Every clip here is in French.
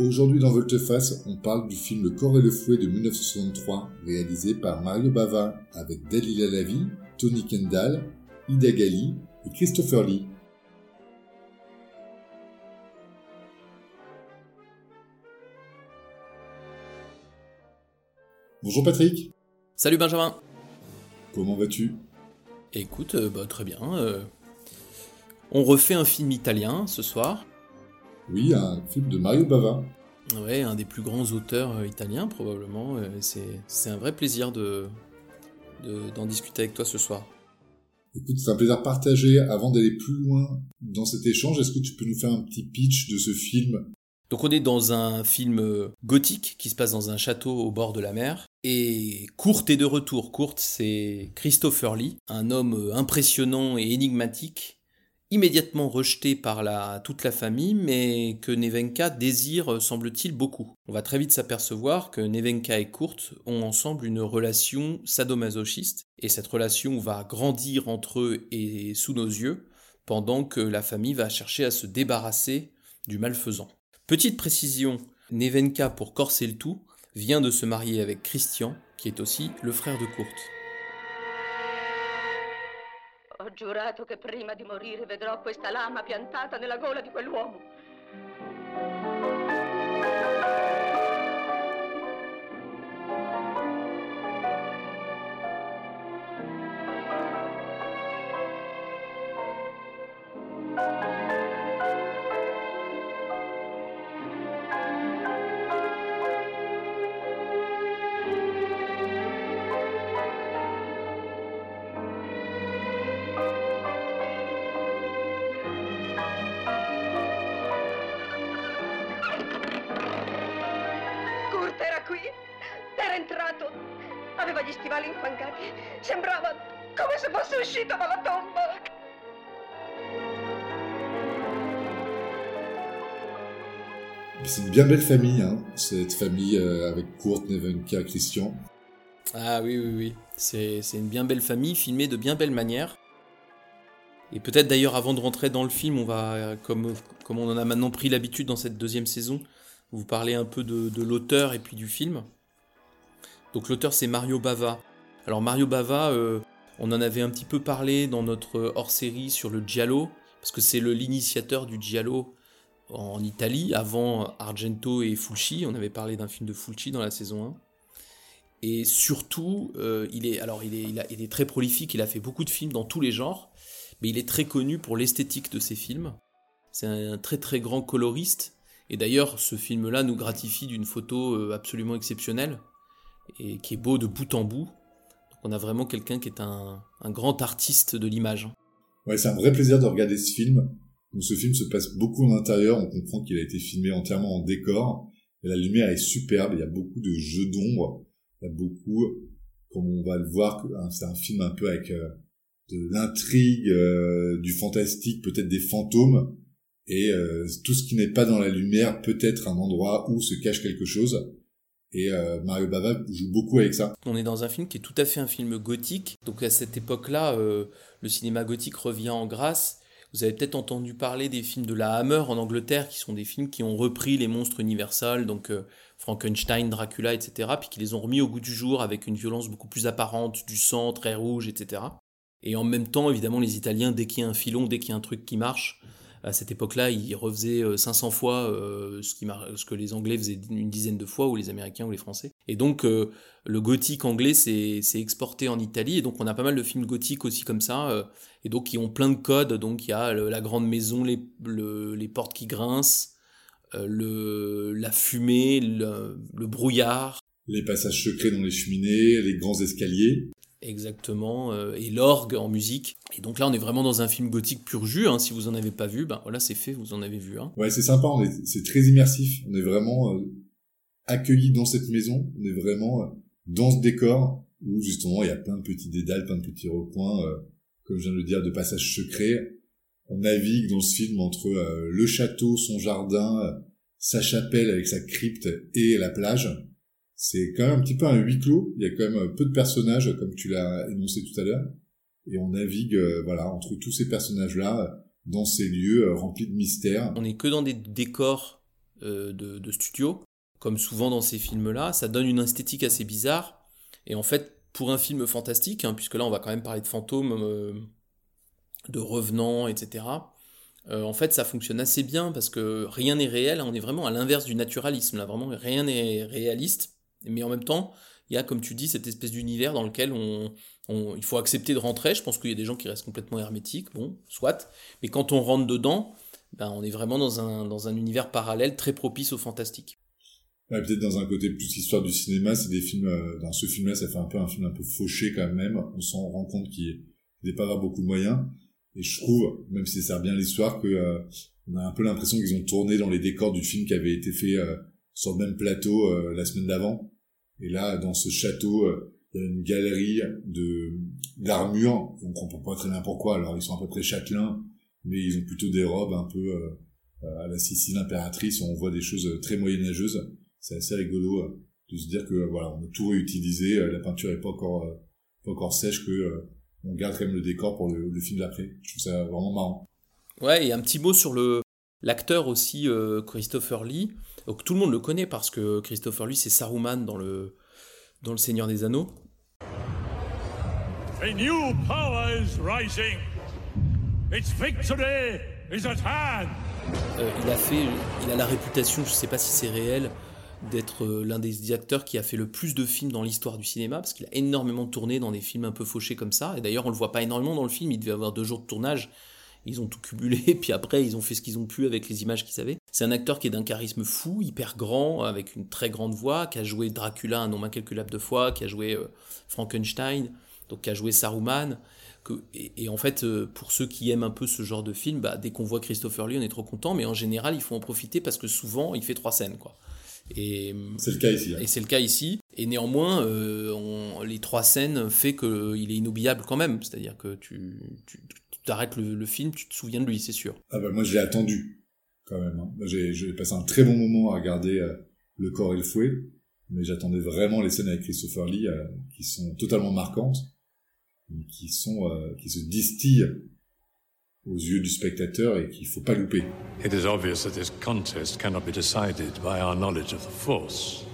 Aujourd'hui dans Volteface, on parle du film Le corps et le fouet de 1963, réalisé par Mario Bava avec Dalila Lavi, Tony Kendall, Ida Gali et Christopher Lee. Bonjour Patrick. Salut Benjamin. Comment vas-tu? Écoute, euh, bah, très bien. euh, on refait un film italien ce soir. Oui, un film de Mario Bava. Ouais, un des plus grands auteurs euh, italiens probablement. euh, c'est, un vrai plaisir de, de- d'en discuter avec toi ce soir. Écoute, c'est un plaisir partagé. Avant d'aller plus loin dans cet échange, est-ce que tu peux nous faire un petit pitch de ce film? Donc on est dans un film euh, gothique qui se passe dans un château au bord de la mer. Et Courte est de retour. Courte, c'est Christopher Lee, un homme impressionnant et énigmatique, immédiatement rejeté par la, toute la famille, mais que Nevenka désire, euh, semble-t-il, beaucoup. On va très vite s'apercevoir que Nevenka et Courte ont ensemble une relation sadomasochiste, et cette relation va grandir entre eux et sous nos yeux, pendant que la famille va chercher à se débarrasser du malfaisant. Petite précision, Nevenka, pour corser le tout, vient de se marier avec Christian, qui est aussi le frère de Kurt. Ho giurato che prima di morire vedrò questa lama piantata nella gola di quell'uomo. Sembrava come se fosse uscito dalla tomba. C'est une bien belle famille, hein, cette famille euh, avec Kurt, Nevenka, Christian. Ah oui, oui, oui. C'est c'est une bien belle famille, filmée de bien belle manière. Et peut-être d'ailleurs, avant de rentrer dans le film, on va, euh, comme, comme on en a maintenant pris l'habitude dans cette deuxième saison, vous parler un peu de, de l'auteur et puis du film. Donc l'auteur, c'est Mario Bava. Alors Mario Bava, euh, on en avait un petit peu parlé dans notre hors-série sur le Giallo, parce que c'est l'initiateur du Giallo en Italie, avant Argento et Fulci. On avait parlé d'un film de Fulci dans la saison 1. Et surtout, euh, il, est, alors très prolifique, il a fait beaucoup de films dans tous les genres, mais il est très connu pour l'esthétique de ses films. C'est un très très grand coloriste, et d'ailleurs ce film-là nous gratifie d'une photo euh, absolument exceptionnelle, et qui est beau de bout en bout. On a vraiment quelqu'un qui est un, un grand artiste de l'image. Ouais, c'est un vrai plaisir de regarder ce film. Donc, ce film se passe beaucoup en intérieur. On comprend qu'il a été filmé entièrement en décor. La lumière est superbe. Il y a beaucoup de jeux d'ombre. Il y a beaucoup, comme on va le voir, hein, c'est un film un peu avec euh, de l'intrigue, euh, du fantastique, peut-être des fantômes. Et euh, tout ce qui n'est pas dans la lumière peut être un endroit où se cache quelque chose. Et euh, Mario Bava joue beaucoup avec ça. On est dans un film qui est tout à fait un film gothique. Donc à cette époque-là, euh, le cinéma gothique revient en grâce. Vous avez peut-être entendu parler des films de la Hammer en Angleterre, qui sont des films qui ont repris les monstres universels, donc euh, Frankenstein, Dracula, etc., puis qui les ont remis au goût du jour avec une violence beaucoup plus apparente, du sang très rouge, etc. Et en même temps, évidemment, les Italiens, dès qu'il y a un filon, dès qu'il y a un truc qui marche, à cette époque-là, ils refaisaient euh, 500 fois euh, ce, ce que les Anglais faisaient une dizaine de fois, ou les Américains ou les Français. Et donc, euh, le gothique anglais s'est exporté en Italie, et donc on a pas mal de films gothiques aussi comme ça, euh, et donc qui ont plein de codes. Donc il y a la grande maison, les, le- les portes qui grincent, euh, la fumée, le brouillard. Les passages secrets dans les cheminées, les grands escaliers. Exactement, euh, et l'orgue en musique. Et donc là, on est vraiment dans un film gothique pur jus. Hein. Si vous en avez pas vu, ben voilà, c'est fait, vous en avez vu un. Ouais, c'est sympa, on est, c'est très immersif. On est vraiment euh, accueillis dans cette maison. On est vraiment euh, dans ce décor où justement il y a plein de petits dédales, plein de petits recoins, euh, comme je viens de le dire, de passages secrets. On navigue dans ce film entre euh, le château, son jardin, sa chapelle avec sa crypte et la plage. C'est quand même un petit peu un huis clos. Il y a quand même peu de personnages, comme tu l'as énoncé tout à l'heure. Et on navigue, euh, voilà, entre tous ces personnages-là, euh, dans ces lieux euh, remplis de mystères. On n'est que dans des décors euh, de, studio, comme souvent dans ces films-là. Ça donne une esthétique assez bizarre. Et en fait, pour un film fantastique, hein, puisque là on va quand même parler de fantômes, euh, de revenants, etc. euh, en fait, ça fonctionne assez bien parce que rien n'est réel. On est vraiment à l'inverse du naturalisme. Là, vraiment, rien n'est réaliste. Mais en même temps, il y a, comme tu dis, cette espèce d'univers dans lequel on, il faut accepter de rentrer. Je pense qu'il y a des gens qui restent complètement hermétiques. Bon, soit. Mais quand on rentre dedans, ben, on est vraiment dans un, dans un univers parallèle très propice au fantastique. Peut-être dans un côté plus histoire du cinéma, c'est des films, euh, dans ce film-là, ça fait un peu un film un peu fauché quand même. On s'en rend compte qu'il n'est pas avoir beaucoup de moyens. Et je trouve, même si ça sert bien l'histoire, que euh, a un peu l'impression qu'ils ont tourné dans les décors du film qui avait été fait euh, sur le même plateau la semaine d'avant. Et là, dans ce château, euh, il y a une galerie de d'armures. On comprend pas très bien pourquoi. Alors, ils sont à peu près châtelains, mais ils ont plutôt des robes un peu euh, euh, à la Sicile impératrice. On voit des choses euh, très moyenâgeuses. C'est assez rigolo de se dire que voilà, on a tout réutilisé. La peinture est pas encore pas encore sèche que euh, on garde quand même le décor pour le, le film d'après. Je trouve ça vraiment marrant. Ouais, et un petit mot sur le l'acteur aussi, euh, Christopher Lee. Donc, tout le monde le connaît parce que Christopher Lee, c'est Saruman dans le, dans le Seigneur des Anneaux. A new power is rising. Its victory is at hand. Euh, il a fait, il a la réputation, je sais pas si c'est réel, d'être euh, l'un des acteurs qui a fait le plus de films dans l'histoire du cinéma, parce qu'il a énormément tourné dans des films un peu fauchés comme ça. Et d'ailleurs, on le voit pas énormément dans le film. Il devait avoir deux jours de tournage. Ils ont tout cumulé, puis après, ils ont fait ce qu'ils ont pu avec les images qu'ils avaient. C'est un acteur qui est d'un charisme fou, hyper grand, avec une très grande voix, qui a joué Dracula un nombre incalculable de fois, qui a joué euh, Frankenstein, donc qui a joué Saruman. Que, et, et en fait, euh, pour ceux qui aiment un peu ce genre de film, bah, dès qu'on voit Christopher Lee, on est trop content, mais en général, il faut en profiter parce que souvent, il fait trois scènes, quoi. Et, C'est le cas ici. hein. et c'est le cas ici. Et néanmoins, euh, on- les trois scènes fait qu'il est inoubliable quand même. C'est-à-dire que tu, tu, tu arrêtes le, le film, tu te souviens de lui, c'est sûr. Ah bah moi je l'ai attendu quand même. hein. J'ai passé un très bon moment à regarder euh, Le corps et le fouet, mais j'attendais vraiment les scènes avec Christopher Lee euh, qui sont totalement marquantes, qui sont euh, qui se distillent aux yeux du spectateur et qu'il faut pas louper. It is obvious that this contest cannot be decided by our knowledge of the Force,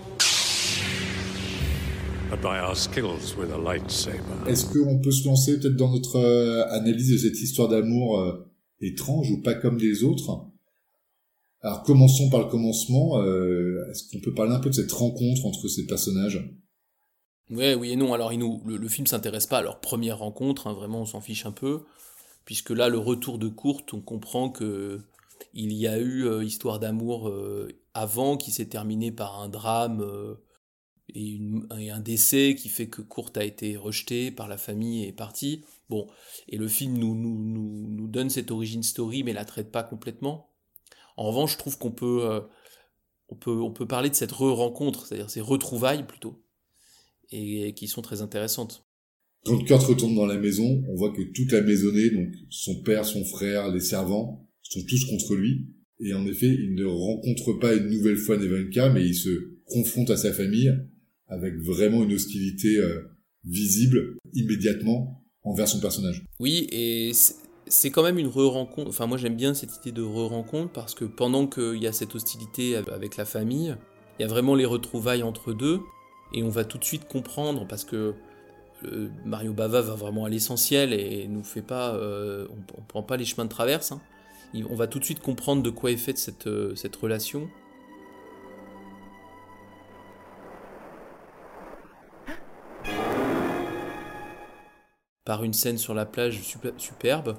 Est-ce qu'on peut se lancer peut-être dans notre euh, analyse de cette histoire d'amour euh, étrange ou pas comme les autres? Alors commençons par le commencement. euh, Est-ce qu'on peut parler un peu de cette rencontre entre ces personnages? Ouais, oui et non. Alors, il nous, le, le film s'intéresse pas à leur première rencontre, hein, vraiment, on s'en fiche un peu. Puisque là, le retour de Courte, on comprend que il y a eu euh, histoire d'amour euh, avant qui s'est terminée par un drame euh, et, et un décès qui fait que Courte a été rejetée par la famille et est partie. Bon, et le film nous, nous, nous, nous donne cette origin story, mais la traite pas complètement. En revanche, je trouve qu'on peut, euh, on peut, on peut parler de cette re-rencontre, c'est-à-dire ces retrouvailles plutôt et qui sont très intéressantes. Quand Kurt retourne dans la maison, on voit que toute la maisonnée, donc son père, son frère, les servants, sont tous contre lui. Et en effet, il ne rencontre pas une nouvelle fois Nevenka, mais il se confronte à sa famille avec vraiment une hostilité euh, visible immédiatement envers son personnage. Oui, et c'est- quand même une re-rencontre. Enfin, moi j'aime bien cette idée de re-rencontre parce que pendant qu'il y a cette hostilité avec la famille, il y a vraiment les retrouvailles entre deux et on va tout de suite comprendre parce que Mario Bava va vraiment à l'essentiel et nous fait pas, euh, on, on prend pas les chemins de traverse. hein. On va tout de suite comprendre de quoi est faite cette, euh, cette relation. Par une scène sur la plage super- superbe.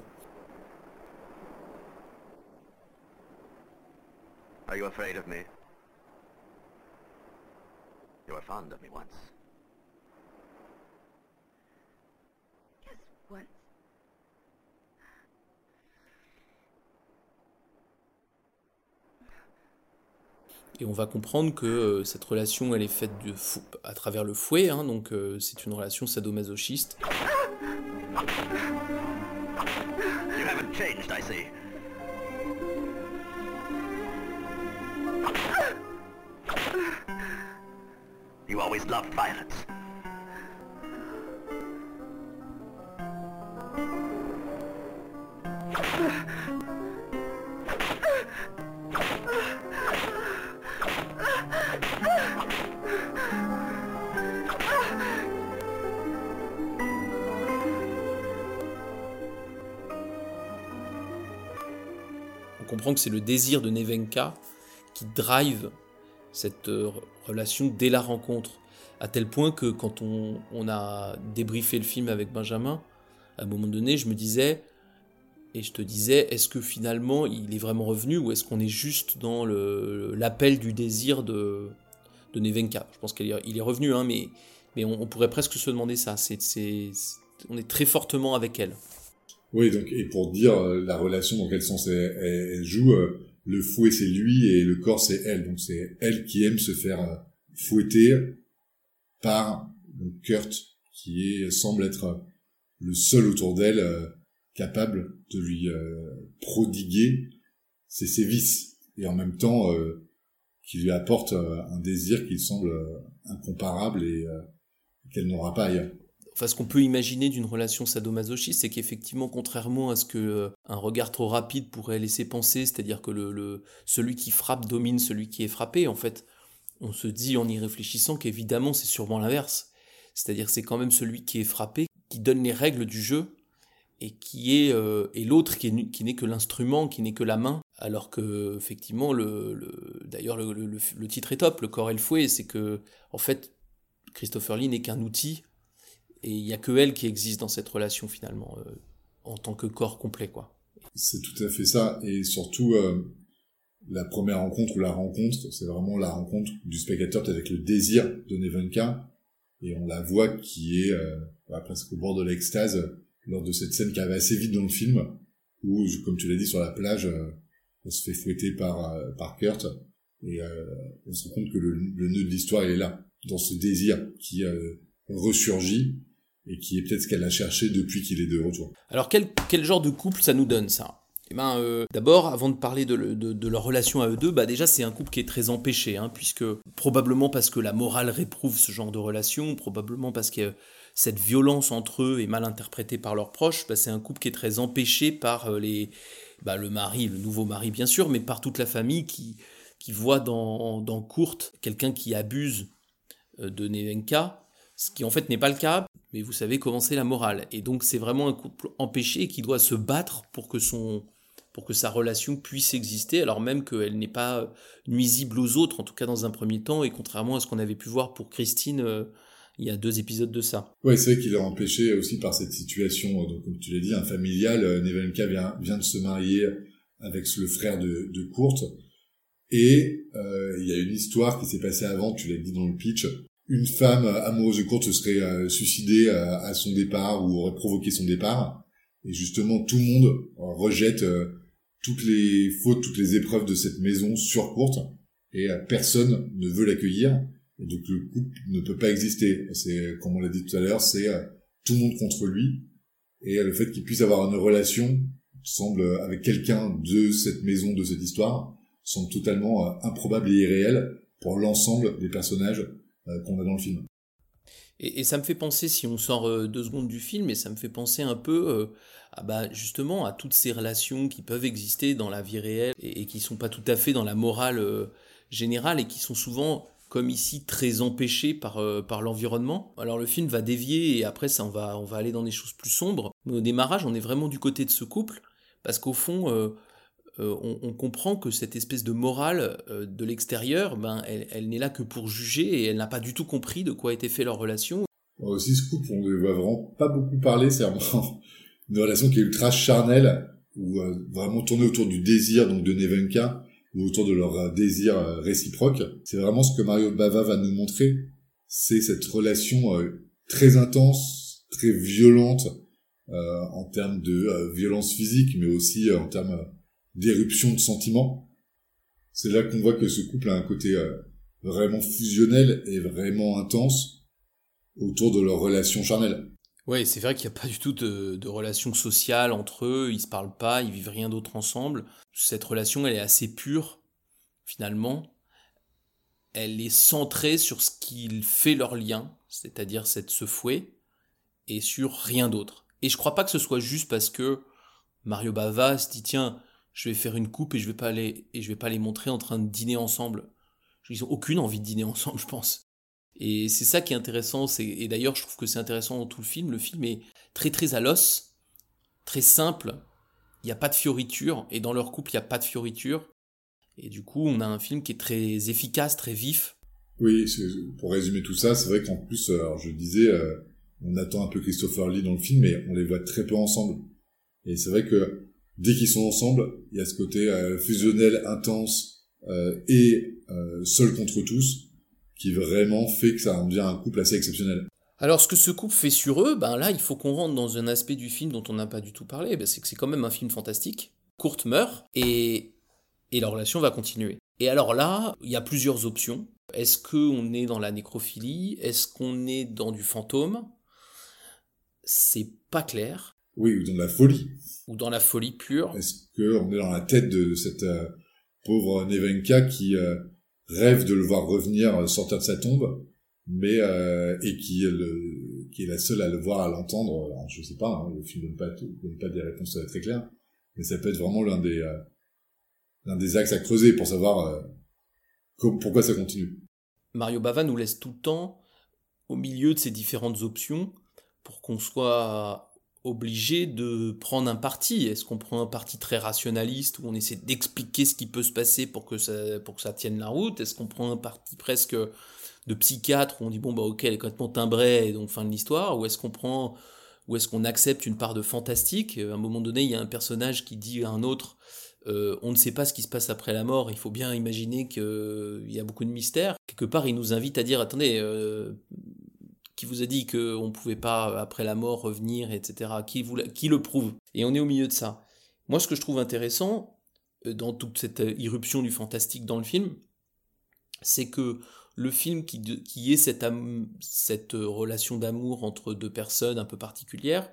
Are you afraid of me? You were fond of me once. once. Et on va comprendre que euh, cette relation, elle est faite de fou- à travers le fouet, hein, donc euh, c'est une relation sadomasochiste. On comprend que c'est le désir de Nevenka qui drive cette euh, relation dès la rencontre. À tel point que quand on, a débriefé le film avec Benjamin, à un moment donné, je me disais, et je te disais, est-ce que finalement il est vraiment revenu ou est-ce qu'on est juste dans l'appel du désir de, de Nevenka? Je pense qu'il est, revenu, hein, mais, mais on, pourrait presque se demander ça. C'est, on est très fortement avec elle. Oui, donc et pour dire euh, la relation dans quel sens elle joue, euh, le fouet c'est lui et le corps c'est elle. Donc c'est elle qui aime se faire euh, fouetter par Kurt, qui semble être euh, le seul autour d'elle euh, capable de lui euh, prodiguer ses sévices et en même temps qui lui apporte un désir qui semble incomparable et qu'elle n'aura pas ailleurs. Enfin, ce qu'on peut imaginer d'une relation sadomasochiste, c'est qu'effectivement, contrairement à ce que un regard trop rapide pourrait laisser penser, c'est-à-dire que le- celui qui frappe domine celui qui est frappé, en fait, on se dit en y réfléchissant qu'évidemment c'est sûrement l'inverse. C'est-à-dire c'est quand même celui qui est frappé qui donne les règles du jeu et qui est euh, et l'autre qui n'est que l'instrument, qui n'est que la main. Alors que effectivement, le, le- d'ailleurs le, titre est top, le corps et le fouet, c'est que en fait Christopher Lee n'est qu'un outil et il y a que elle qui existe dans cette relation finalement euh, en tant que corps complet quoi. C'est tout à fait ça. Et surtout, euh, la première rencontre ou la rencontre, c'est vraiment la rencontre du spectateur avec le désir de Nevenka. Et on la voit qui est euh, voilà, presque au bord de l'extase euh, lors de cette scène qui arrive assez vite dans le film, où, comme tu l'as dit, sur la plage, euh, on se fait fouetter par, euh, par Kurt. Et euh, on se rend compte que le, le nœud de l'histoire, il est là, dans ce désir qui euh, ressurgit et qui est peut-être ce qu'elle a cherché depuis qu'il est de retour. Alors quel, quel genre de couple ça nous donne ça? Eh ben, euh, d'abord, avant de parler de, le- de- de leur relation à eux deux, bah déjà c'est un couple qui est très empêché, hein, puisque probablement parce que la morale réprouve ce genre de relation, probablement parce que cette violence entre eux est mal interprétée par leurs proches, bah, c'est un couple qui est très empêché par euh, bah, le mari, le nouveau mari bien sûr, mais par toute la famille qui, voit dans, dans Kurt quelqu'un qui abuse euh, de Nevenka, ce qui en fait n'est pas le cas, mais vous savez comment c'est la morale. Et donc c'est vraiment un couple empêché qui doit se battre pour que son pour que sa relation puisse exister, alors même qu'elle n'est pas nuisible aux autres, en tout cas dans un premier temps, et contrairement à ce qu'on avait pu voir pour Christine euh, il y a deux épisodes de ça. Ouais, c'est vrai qu'il est empêché aussi par cette situation, euh, donc comme tu l'as dit, un familial. Euh, Nevenka vient, vient de se marier avec le frère de, de et euh, il y a une histoire qui s'est passée avant, tu l'as dit dans le pitch. Une femme euh, amoureuse de Kurt se serait euh, suicidée euh, à son départ ou aurait provoqué son départ, et justement tout le monde euh, rejette euh, toutes les fautes, toutes les épreuves de cette maison sur Kurt, et euh, personne ne veut l'accueillir. Donc le couple ne peut pas exister. C'est, comme on l'a dit tout à l'heure, c'est euh, tout le monde contre lui. Et euh, le fait qu'il puisse avoir une relation, semble, avec quelqu'un de cette maison, de cette histoire, semble totalement improbable et irréel pour l'ensemble des personnages qu'on a dans le film. Et, ça me fait penser, si on sort euh, deux secondes du film, et ça me fait penser un peu euh, à, bah, justement à toutes ces relations qui peuvent exister dans la vie réelle et, et qui sont pas tout à fait dans la morale euh, générale et qui sont souvent, comme ici, très empêchées par, l'environnement. Alors le film va dévier et après ça, on va, on va aller dans des choses plus sombres. Mais au démarrage, on est vraiment du côté de ce couple parce qu'au fond, on, on comprend que cette espèce de morale euh, de l'extérieur, ben, elle, elle n'est là que pour juger et elle n'a pas du tout compris de quoi était fait leur relation. Aussi, ce couple, on ne voit vraiment pas beaucoup parler, c'est vraiment une relation qui est ultra charnelle, ou euh, vraiment tournée autour du désir donc de Nevenka, ou autour de leur euh, désir euh, réciproque. C'est vraiment ce que Mario Bava va nous montrer, c'est cette relation euh, très intense, très violente, euh, en termes de euh, violence physique, mais aussi euh, en termes euh, d'éruption de sentiments. C'est là qu'on voit que ce couple a un côté euh, vraiment fusionnel et vraiment intense autour de leur relation charnelle. Ouais, c'est vrai qu'il n'y a pas du tout de, relation sociale entre eux, ils se parlent pas, ils vivent rien d'autre ensemble. Cette relation, elle est assez pure, finalement. Elle est centrée sur ce qui fait leur lien, c'est-à-dire cette ce fouet, et sur rien d'autre. Et je crois pas que ce soit juste parce que Mario Bava se dit tiens, je vais faire une coupe et je vais pas les et je vais pas les montrer en train de dîner ensemble. Ils ont aucune envie de dîner ensemble, je pense. Et c'est ça qui est intéressant. Et d'ailleurs, je trouve que c'est intéressant dans tout le film. Le film est très très à l'os, très simple. Il n'y a pas de fioriture. Et dans leur couple, il n'y a pas de fioriture. Et du coup, on a un film qui est très efficace, très vif. Oui, pour résumer tout ça, c'est vrai qu'en plus, euh, alors je disais, euh, on attend un peu Christopher Lee dans le film, mais on les voit très peu ensemble. Et c'est vrai que dès qu'ils sont ensemble, il y a ce côté euh, fusionnel, intense euh, et euh, seul contre tous, qui vraiment fait que ça en devient un couple assez exceptionnel. Alors, ce que ce couple fait sur eux, ben là, il faut qu'on rentre dans un aspect du film dont on n'a pas du tout parlé. Ben, c'est que c'est quand même un film fantastique. Kurt meurt et, et la relation va continuer. Et alors là, il y a plusieurs options. Est-ce qu'on est dans la nécrophilie? Est-ce qu'on est dans du fantôme? C'est pas clair. Oui, ou dans la folie. Ou dans la folie pure. Est-ce qu'on est dans la tête de cette euh, pauvre Nevenka qui euh, rêve de le voir revenir, euh, sortir de sa tombe, mais et qui est, le, qui est la seule à le voir, à l'entendre Je sais pas, hein, le film donne pas, donne pas des réponses très claires, mais ça peut être vraiment l'un des l'un des axes à creuser pour savoir pourquoi ça continue. Mario Bava nous laisse tout le temps au milieu de ces différentes options pour qu'on soit obligé de prendre un parti. Est-ce qu'on prend un parti très rationaliste où on essaie d'expliquer ce qui peut se passer pour que ça, pour que ça tienne la route? Est-ce qu'on prend un parti presque de psychiatre où on dit bon bah ok elle est complètement timbrée et donc fin de l'histoire? Ou est-ce qu'on prend ou est-ce qu'on accepte une part de fantastique? À un moment donné, il y a un personnage qui dit à un autre euh, on ne sait pas ce qui se passe après la mort, il faut bien imaginer qu'il y a beaucoup de mystères. Quelque part, il nous invite à dire, attendez, euh, qui vous a dit qu'on ne pouvait pas, après la mort, revenir, etc. Qui, vous, qui le prouve? Et on est au milieu de ça. Moi, ce que je trouve intéressant, euh, dans toute cette euh, irruption du fantastique dans le film, c'est que le film qui, est cette, cette euh, relation d'amour entre deux personnes un peu particulières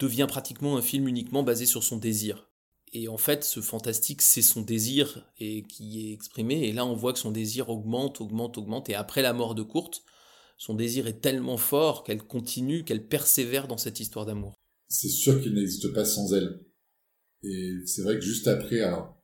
devient pratiquement un film uniquement basé sur son désir. Et en fait, ce fantastique, c'est son désir et qui est exprimé. Et là, on voit que son désir augmente, augmente, augmente. Et après la mort de Kurt, son désir est tellement fort qu'elle continue, qu'elle persévère dans cette histoire d'amour. C'est sûr qu'il n'existe pas sans elle. Et c'est vrai que juste après, alors,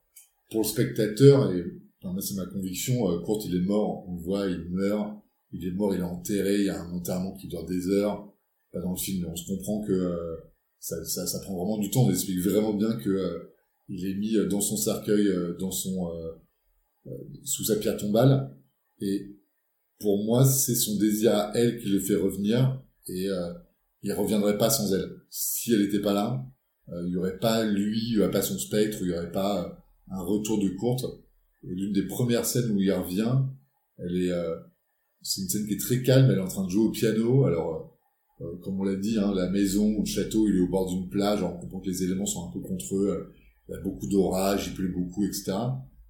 pour le spectateur, et enfin, c'est ma conviction, euh, Kurt il est mort, on le voit, il meurt, il est mort, il est enterré, il y a un enterrement qui dure des heures, pas dans le film, mais on se comprend que euh, ça, ça, ça prend vraiment du temps, on explique vraiment bien que euh, il est mis euh, dans son cercueil, euh, dans son sous sa pierre tombale, et pour moi c'est son désir à elle qui le fait revenir, et euh, il reviendrait pas sans elle. Si elle était pas là, euh, il y aurait pas lui, il y aurait pas son spectre, il y aurait pas euh, un retour de courte. Et l'une des premières scènes où il revient, elle est, euh, c'est une scène qui est très calme. Elle est en train de jouer au piano. Alors, euh, euh, comme on l'a dit, hein, la maison ou le château, il est au bord d'une plage. On comprend que les éléments sont un peu contre eux. euh, Il y a beaucoup d'orage, il pleut beaucoup, etc.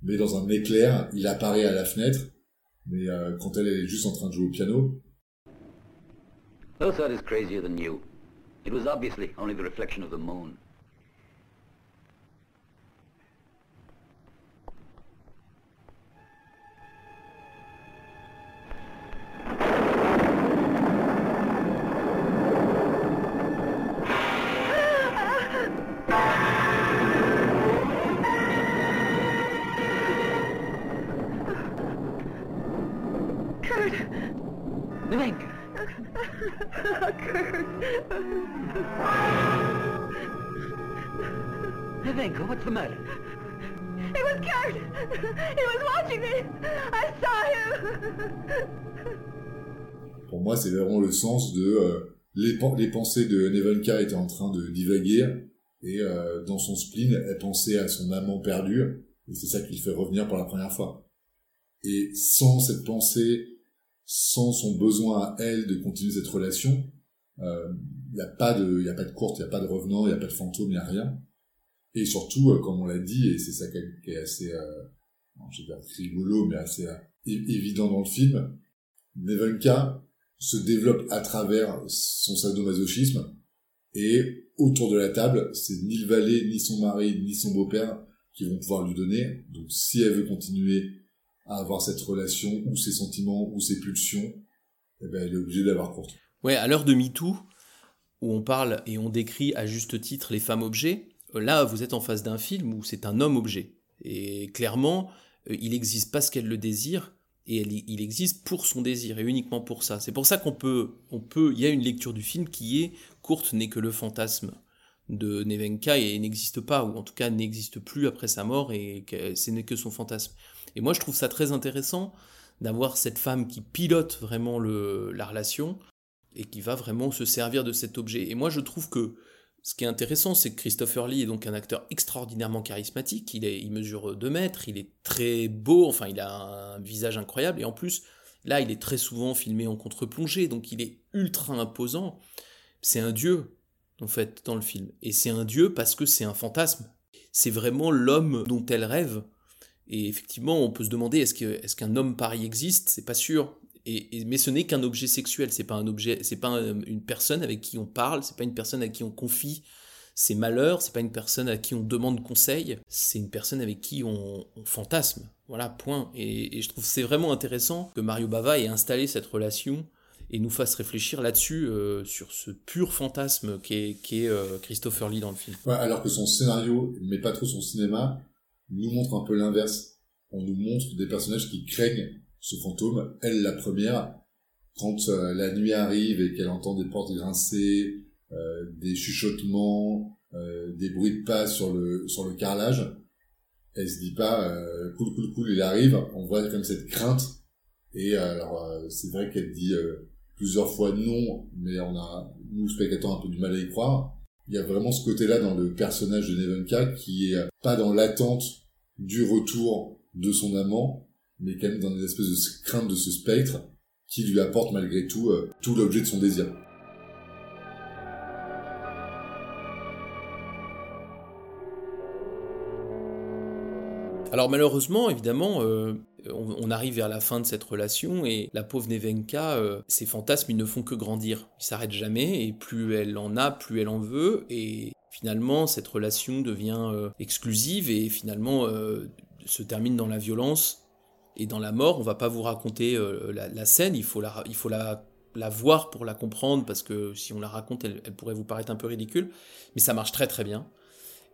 Mais dans un éclair, il apparaît à la fenêtre. Mais euh, quand elle, est juste en train de jouer au piano, is crazier than you. It was obviously only the reflection of the moon. Nivenka, what's the matter? It was Kurt! He was watching me! I saw him! pour moi, c'est vraiment le sens de euh, les, pen- les pensées de Nevenka étaient en train de divaguer et euh, dans son spleen, elle pensait à son amant perdu et c'est ça qui le fait revenir pour la première fois. Et sans cette pensée, sans son besoin à elle de continuer cette relation, il n'y a pas de, il a pas de courte, il n'y a pas de revenant, il n'y a pas de fantôme, il n'y a rien. Et surtout, euh, comme on l'a dit, et c'est ça qui est- assez, euh, je vais dire rigolo, mais assez euh, évident dans le film, Nevenka se développe à travers son sadomasochisme et autour de la table, c'est ni le valet, ni son mari, ni son beau-père qui vont pouvoir lui donner. Donc si elle veut continuer à avoir cette relation, ou ses sentiments, ou ses pulsions, eh ben, elle est obligée d'avoir courte. Ouais, à l'heure de MeToo, où on parle et on décrit à juste titre les femmes objets, euh, là, vous êtes en face d'un film où c'est un homme objet. Et clairement, euh, il n'existe pas ce qu'elle le désire, et il existe pour son désir, et uniquement pour ça. C'est pour ça qu'on peut, on peut, il y a une lecture du film qui est courte n'est que le fantasme de Nevenka et n'existe pas, ou en tout cas n'existe plus après sa mort, et ce n'est que son fantasme. Et moi, je trouve ça très intéressant d'avoir cette femme qui pilote vraiment le, la relation, et qui va vraiment se servir de cet objet. Et moi, je trouve que ce qui est intéressant, c'est que Christopher Lee est donc un acteur extraordinairement charismatique. Il, est, mesure 2 mètres, il est très beau, enfin, il a un visage incroyable. Et en plus, là, il est très souvent filmé en contre-plongée, donc il est ultra imposant. C'est un dieu, en fait, dans le film. Et c'est un dieu parce que c'est un fantasme. C'est vraiment l'homme dont elle rêve. Et effectivement, on peut se demander est-ce qu'un homme pareil existe? C'est pas sûr. Et, mais ce n'est qu'un objet sexuel. C'est pas un objet, c'est pas un- une personne avec qui on parle. C'est pas une personne à qui on confie ses malheurs. C'est pas une personne à qui on demande conseil. C'est une personne avec qui on, fantasme. Voilà, point. Et, je trouve c'est vraiment intéressant que Mario Bava ait installé cette relation et nous fasse réfléchir là-dessus euh, sur ce pur fantasme qu'est euh, Christopher Lee dans le film. Alors que son scénario, mais pas trop son cinéma, nous montre un peu l'inverse. On nous montre des personnages qui craignent ce fantôme. Elle, la première, quand euh, la nuit arrive et qu'elle entend des portes grincer, euh, des chuchotements, euh, des bruits de pas sur le sur le carrelage, elle se dit pas euh, cool cool cool il arrive. On voit comme cette crainte. Et alors euh, c'est vrai qu'elle dit plusieurs fois non, mais on a nous spectateurs un peu du mal à y croire. Il y a vraiment ce côté-là dans le personnage de Nevenka qui est pas dans l'attente du retour de son amant, mais quand même dans des espèces de crainte de ce spectre qui lui apporte malgré tout euh, tout l'objet de son désir. Alors malheureusement, évidemment, euh, on, arrive vers la fin de cette relation et la pauvre Nevenka, euh, ses fantasmes, ils ne font que grandir. Ils s'arrêtent jamais et plus elle en a, plus elle en veut et finalement cette relation devient exclusive et finalement se termine dans la violence et dans la mort. On va pas vous raconter euh, la, scène, il faut la, il faut la la voir pour la comprendre parce que si on la raconte, elle, elle pourrait vous paraître un peu ridicule, mais ça marche très très bien.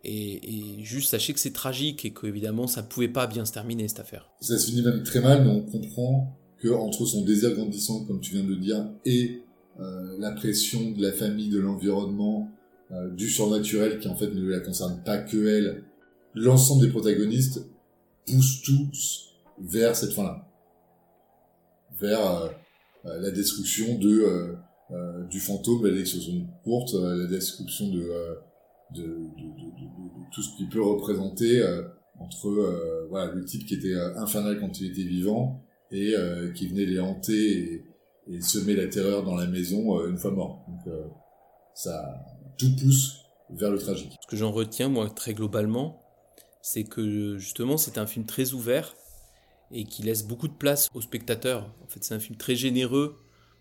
Et, juste sachez que c'est tragique et qu'évidemment ça pouvait pas bien se terminer cette affaire. Ça se finit même très mal, mais on comprend que entre son désir grandissant, comme tu viens de le dire, et euh, la pression de la famille, de l'environnement, euh, du surnaturel qui en fait ne la concerne pas que elle, l'ensemble des protagonistes poussent tous vers cette fin-là, vers euh, euh, la destruction de euh, du fantôme, est sur une courte, la destruction de, de, de, de, de- de tout ce qu'il peut représenter entre voilà le type qui était infernal quand il était vivant et qui venait les hanter et, et semer la terreur dans la maison une fois mort. Donc ça tout pousse vers le tragique. Ce que j'en retiens, moi, très globalement, c'est que justement, c'est un film très ouvert et qui laisse beaucoup de place aux spectateurs. En fait, c'est un film très généreux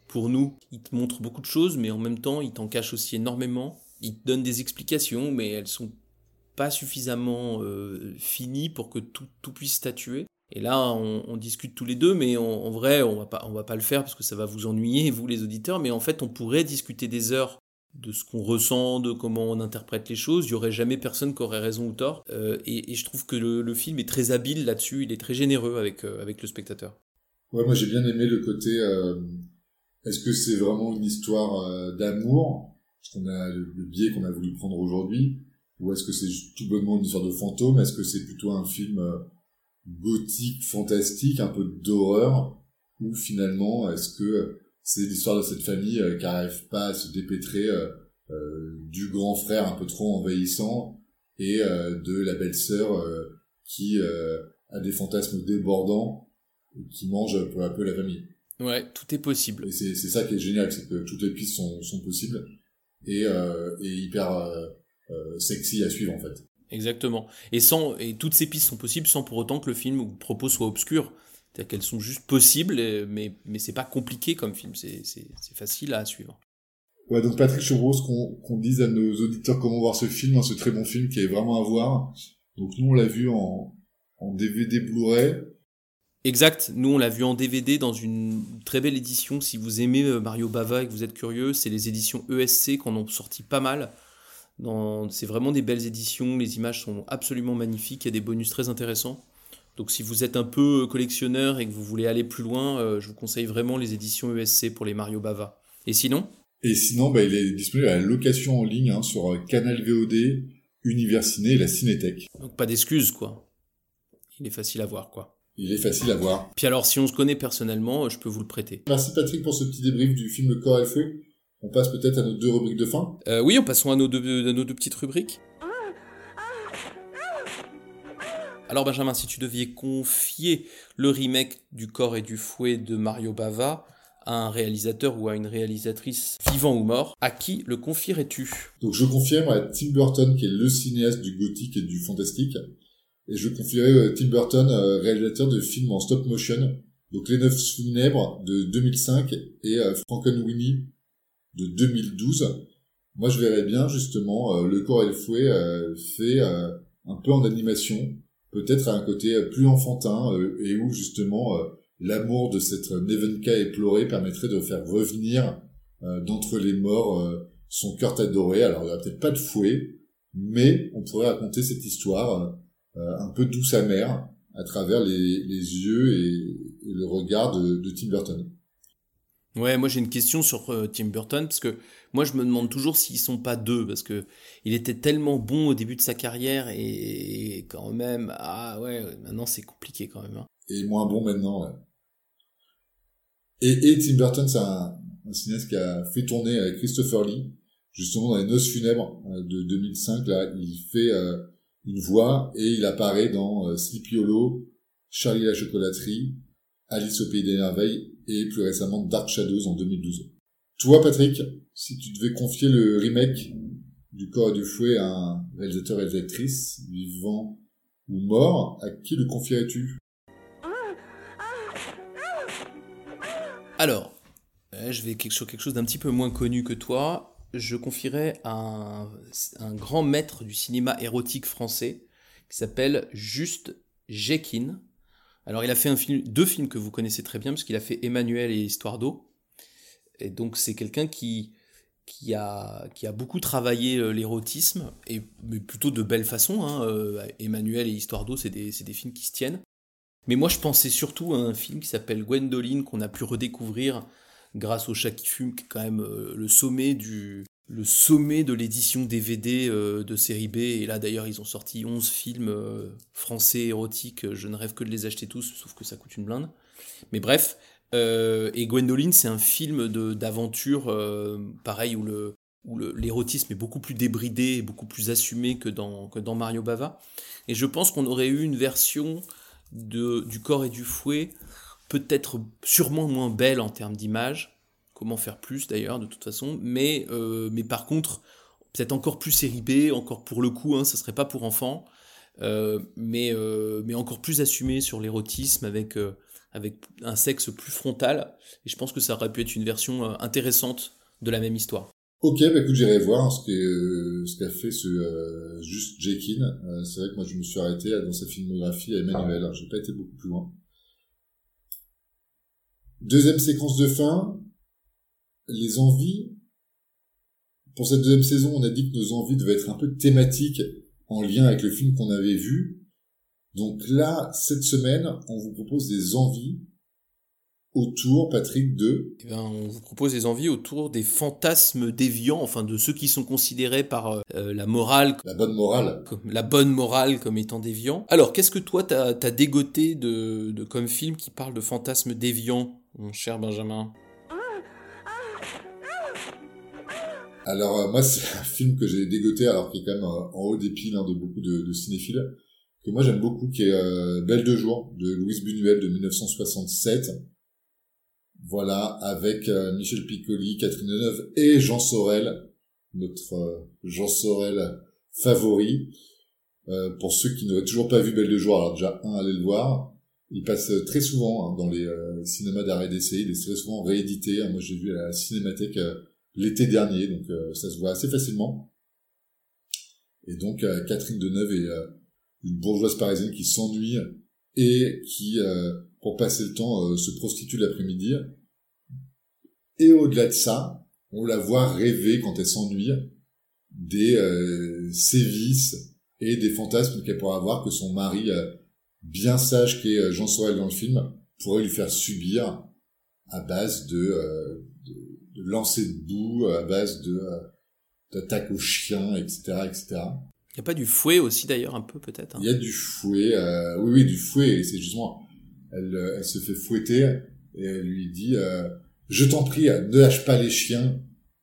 pour nous. Il te montre beaucoup de choses, mais en même temps, il t'en cache aussi énormément. Il te donne des explications, mais elles sont pas suffisamment euh, finies pour que tout, puisse statuer. Et là, on, discute tous les deux, mais en, en vrai, on va pas, on va pas le faire parce que ça va vous ennuyer, vous les auditeurs. Mais en fait, on pourrait discuter des heures de ce qu'on ressent, de comment on interprète les choses. Il y aurait jamais personne qui aurait raison ou tort. Euh, et, je trouve que le, film est très habile là-dessus. Il est très généreux avec, euh, avec le spectateur. Ouais, moi j'ai bien aimé le côté. euh, Est-ce que c'est vraiment une histoire d'amour, a le, le biais qu'on a voulu prendre aujourd'hui, ou est-ce que c'est tout bonnement une histoire de fantôme? Est-ce que c'est plutôt un film gothique, fantastique, un peu d'horreur, ou finalement est-ce que c'est l'histoire de cette famille euh, qui n'arrive pas à se dépêtrer euh, euh, du grand frère un peu trop envahissant et de la belle-sœur qui a des fantasmes débordants et qui mange peu à peu la famille. Ouais, tout est possible. Et c'est c'est ça qui est génial, c'est que toutes les pistes sont, sont possibles. et, euh, et hyper euh, euh, sexy à suivre en fait. Exactement. Et sans et toutes ces pistes sont possibles sans pour autant que le film vous propose soit obscur. C'est-à-dire qu'elles sont juste possibles, et- mais mais c'est pas compliqué comme film. C'est facile à suivre. Ouais, donc Patrick, propose qu'on qu'on dise à nos auditeurs comment voir ce film, hein, ce très bon film qui est vraiment à voir. Donc nous, on l'a vu en, en DVD Blu-ray. Exact. Nous, on l'a vu en DVD dans une très belle édition. Si vous aimez euh, Mario Bava et que vous êtes curieux, c'est les éditions ESC qu'on ont sorti pas mal. Dans... C'est vraiment des belles éditions. Les images sont absolument magnifiques. Il y a des bonus très intéressants. Donc, si vous êtes un peu collectionneur et que vous voulez aller plus loin, euh, je vous conseille vraiment les éditions ESC pour les Mario Bava. Et sinon? Et sinon, bah, il est disponible à la location en ligne hein, sur euh, Canal VOD, Univers Ciné et la Cinétech. Donc, pas d'excuses, quoi. Il est facile à voir, quoi. Il est facile à voir. Puis alors, si on se connaît personnellement, euh, je peux vous le prêter. Merci Patrick pour ce petit débrief du film Le corps et le feu. On passe peut-être à nos deux rubriques de fin. Euh, oui, à nos deux, à nos deux petites rubriques. Alors Benjamin, si tu devais confier le remake du corps et du fouet de Mario Bava à un réalisateur ou à une réalisatrice vivant ou mort, à qui le confierais-tu? Donc je confirme à Tim Burton qui est le cinéaste du gothique et du fantastique. Et je confierai euh, Tim Burton, euh, réalisateur de films en stop motion. Donc Les Neuf Funèbres de 2005 et euh, Frankenweenie de 2012. Moi je verrais bien justement Le corps et le fouet fait un peu en animation, peut-être à un côté euh, plus enfantin euh, et où justement euh, l'amour de cette Nevenka éplorée permettrait de faire revenir d'entre les morts son cœur adoré. Alors il n'y aura peut-être pas de fouet, mais on pourrait raconter cette histoire un peu douce amère à travers les, yeux et, le regard de Tim Burton. Ouais, moi j'ai une question sur euh, Tim Burton parce que moi je me demande toujours s'ils sont pas deux parce que il était tellement bon au début de sa carrière et, quand même ah ouais maintenant c'est compliqué quand même. hein. Et moins bon maintenant, ouais. Et, et Tim Burton, c'est un, cinéaste qui a fait tourner avec Christopher Lee, justement dans les Noces funèbres euh, de 2005, là, il fait euh, une voix et il apparaît dans euh, Sleepy Hollow, Charlie la chocolaterie, Alice au pays des merveilles et plus récemment Dark Shadows en 2012. Toi, Patrick, si tu devais confier le remake du corps et du fouet à un réalisateur réalisatrice, vivant ou mort, à qui le confierais-tu? Alors, euh, je vais sur quelque chose d'un petit peu moins connu que toi. Je confierais à un, un grand maître du cinéma érotique français qui s'appelle Juste Jekin. Alors, il a fait deux films que vous connaissez très bien, parce qu'il a fait Emmanuel et Histoire d'eau. Et donc, c'est quelqu'un qui, a, beaucoup travaillé euh, l'érotisme, et mais plutôt de belle façon. hein. Euh, Emmanuel et Histoire d'eau, c'est des, des films qui se tiennent. Mais moi, je pensais surtout à un film qui s'appelle Gwendoline, qu'on a pu redécouvrir grâce au Chat qui fume, qui est quand même euh, le sommet du le sommet de l'édition DVD euh, de série B. Et là, d'ailleurs, ils ont sorti 11 films euh, français érotiques. Je ne rêve que de les acheter tous, sauf que ça coûte une blinde. Mais bref, euh, et Gwendoline, c'est un film d'aventure, pareil, où le où l'érotisme est beaucoup plus débridé et beaucoup plus assumé que dans, que dans Mario Bava. Et je pense qu'on aurait eu une version de, du corps et du fouet, peut-être sûrement moins belle en termes d'image. Comment faire plus d'ailleurs, de toute façon. Mais, euh, mais par contre, peut-être encore plus série B, encore pour le coup, hein, ça serait pas pour enfants. euh, mais, euh, mais encore plus assumé sur l'érotisme avec, avec un sexe plus frontal. Et je pense que ça aurait pu être une version intéressante de la même histoire. Ok, bah écoute, j'irai voir ce qu'a fait ce juste Jekin. C'est vrai que moi je me suis arrêté dans sa filmographie à Emmanuel. J'ai pas été beaucoup plus loin. Deuxième séquence de fin. Les envies. Pour cette deuxième saison, on a dit que nos envies devaient être un peu thématiques en lien avec le film qu'on avait vu. Donc là, cette semaine, on vous propose des envies autour, Patrick, de Eh ben, on vous propose des envies autour des fantasmes déviants, enfin de ceux qui sont considérés par euh, la morale, la bonne morale. comme, la bonne morale comme étant déviants. Alors, qu'est-ce que toi t'as as dégoté de, de comme film qui parle de fantasmes déviants, mon cher Benjamin? Alors euh, moi c'est un film que j'ai dégoté alors qui est quand même euh, en haut des piles hein, de beaucoup de, cinéphiles que moi j'aime beaucoup qui est euh, Belle de jour de Louise Buñuel de 1967. Voilà avec euh, Michel Piccoli, Catherine Deneuve et Jean Sorel notre euh, Jean Sorel favori. Pour ceux qui n'auraient toujours pas vu Belle de jour, alors déjà un, allez le voir. Il passe très souvent hein, dans les cinémas d'arrêt d'essai. Il est très souvent réédité. Moi, j'ai vu à la Cinémathèque l'été dernier, donc ça se voit assez facilement. Et donc Catherine Deneuve est une bourgeoise parisienne qui s'ennuie et qui, pour passer le temps, se prostitue l'après-midi. Et au-delà de ça, on la voit rêver quand elle s'ennuie des euh, sévices et des fantasmes qu'elle pourrait avoir que son mari, euh, bien sage qu'est euh, Jean Sorel dans le film, pourrait lui faire subir à base de, de, de lancer de boue, à base de d'attaque aux chiens, etc., etc. Il n'y a pas du fouet aussi d'ailleurs un peu peut-être. Hein? Il y a du fouet, oui oui du fouet. C'est justement, elle, elle se fait fouetter et elle lui dit je t'en prie, ne lâche pas les chiens.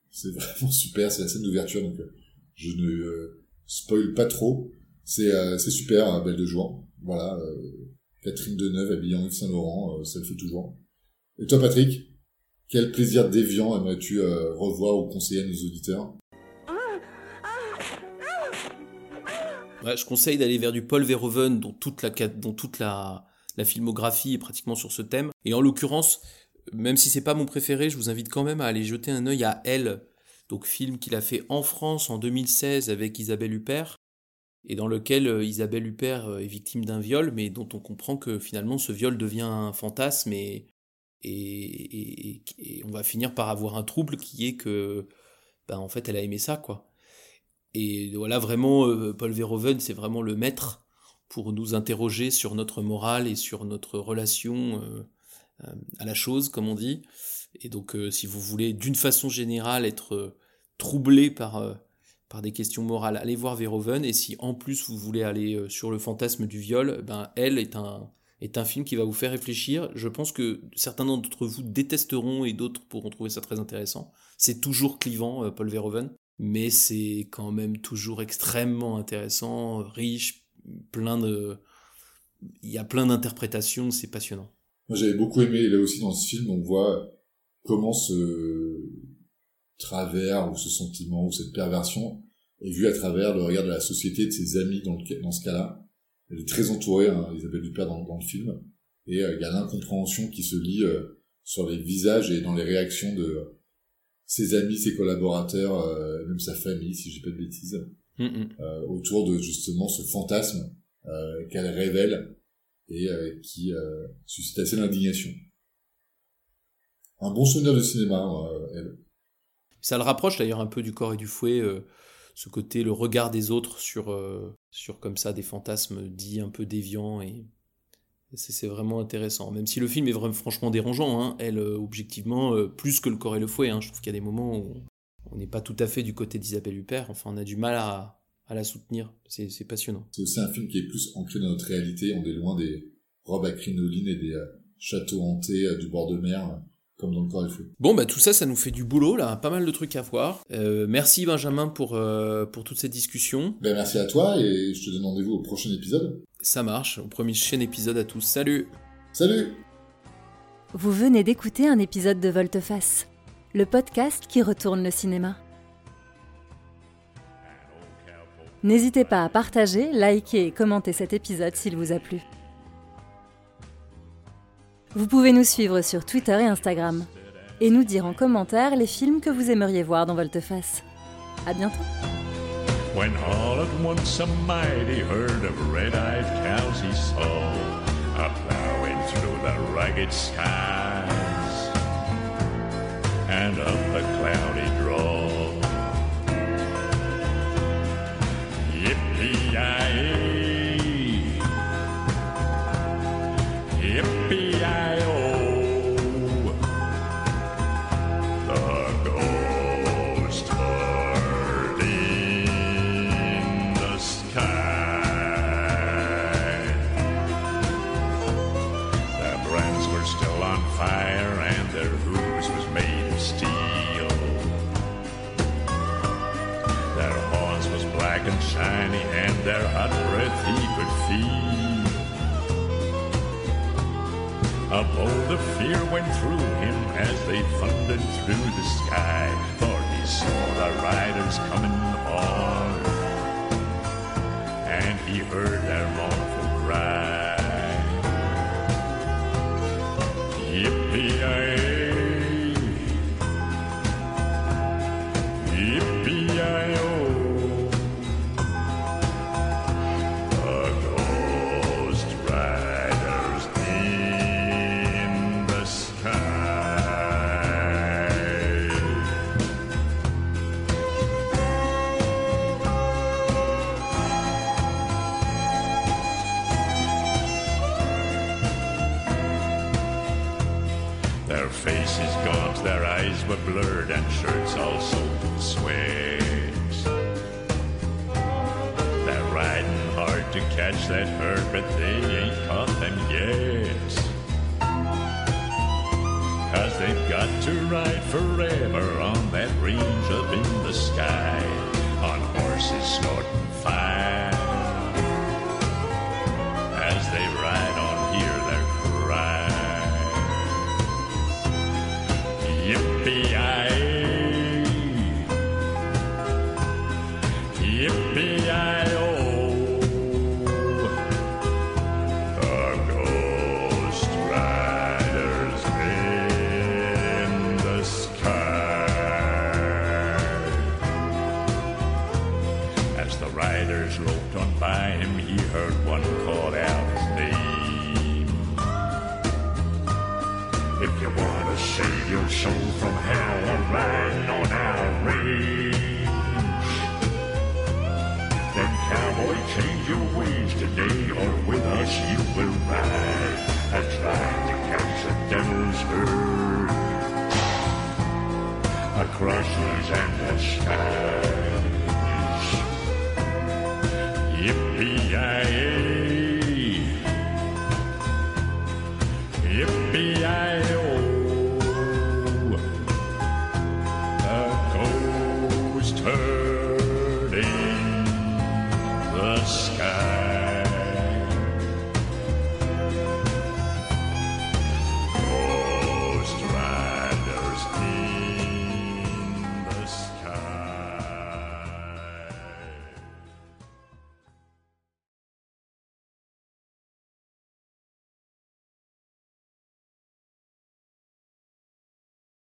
C'est vraiment super, c'est la scène d'ouverture, donc euh, je ne euh, spoil pas trop. C'est euh, c'est super, hein, belle de joie. Voilà, Catherine Deneuve habillée en Yves Saint Laurent, ça le fait toujours. Et toi, Patrick, quel plaisir déviant aimerais-tu revoir ou conseiller à nos auditeurs? Je conseille d'aller vers du Paul Verhoeven, dont toute la dont toute la la filmographie est pratiquement sur ce thème. Et en l'occurrence, même si c'est pas mon préféré, je vous invite quand même à aller jeter un œil à Elle, donc film qu'il a fait en France en 2016 avec Isabelle Huppert, et dans lequel euh, Isabelle Huppert euh, est victime d'un viol, mais dont on comprend que finalement ce viol devient un fantasme et, et, on va finir par avoir un trouble qui est que, ben, en fait, elle a aimé ça, quoi. Et voilà, vraiment, euh, Paul Verhoeven, c'est vraiment le maître pour nous interroger sur notre morale et sur notre relation euh, à la chose, comme on dit. Et donc, euh, si vous voulez, d'une façon générale, être euh, troublé par, par des questions morales, allez voir Verhoeven. Et si en plus vous voulez aller sur le fantasme du viol, ben, Elle est un, est un film qui va vous faire réfléchir. Je pense que certains d'entre vous détesteront et d'autres pourront trouver ça très intéressant. C'est toujours clivant, Paul Verhoeven, mais c'est quand même toujours extrêmement intéressant, riche, plein de... Il y a plein d'interprétations, c'est passionnant. Moi, j'avais beaucoup aimé, là aussi, dans ce film, on voit comment ce travers, ou ce sentiment, ou cette perversion est vu à travers le regard de la société, de ses amis dans, dans ce cas-là. Elle est très entourée, hein, Isabelle Dupère, dans, dans, le film. Et euh, il y a l'incompréhension qui se lit euh, sur les visages et dans les réactions de ses amis, ses collaborateurs, euh, même sa famille, si j'ai pas de bêtises, autour de justement ce fantasme qu'elle révèle et euh, qui euh, suscite assez l'indignation. Un bon souvenir de cinéma, euh, elle. Ça le rapproche d'ailleurs un peu du corps et du fouet, ce côté, le regard des autres sur, sur comme ça des fantasmes dits un peu déviants et c'est vraiment intéressant. Même si le film est vraiment franchement dérangeant, hein, elle, objectivement, plus que le corps et le fouet. Hein, je trouve qu'il y a des moments où on n'est pas tout à fait du côté d'Isabelle Huppert. Enfin, on a du mal à, la soutenir. C'est passionnant. C'est aussi un film qui est plus ancré dans notre réalité. On est loin des robes à crinoline et des euh, châteaux hantés euh, du bord de mer. Euh, comme dans le corps feu. Bon, bah tout ça, ça nous fait du boulot, là, pas mal de trucs à voir. merci Benjamin pour, pour toute cette discussion. Ben, merci à toi et je te donne rendez-vous au prochain épisode. Ça marche, au premier chaîne épisode à tous. Salut Salut Vous venez d'écouter un épisode de Volteface, le podcast qui retourne le cinéma. N'hésitez pas à partager, liker et commenter cet épisode s'il vous a plu. Vous pouvez nous suivre sur Twitter et Instagram et nous dire en commentaire les films que vous aimeriez voir dans Volteface. À bientôt. A mighty As the riders loped on by him, he heard one call out his name. If you want to save your soul from hell, ride on our range. Then, cowboy, change your ways today, or with us you will ride. That's right, the catch the devil's herd across these endless skies. Yippee-yi-yay.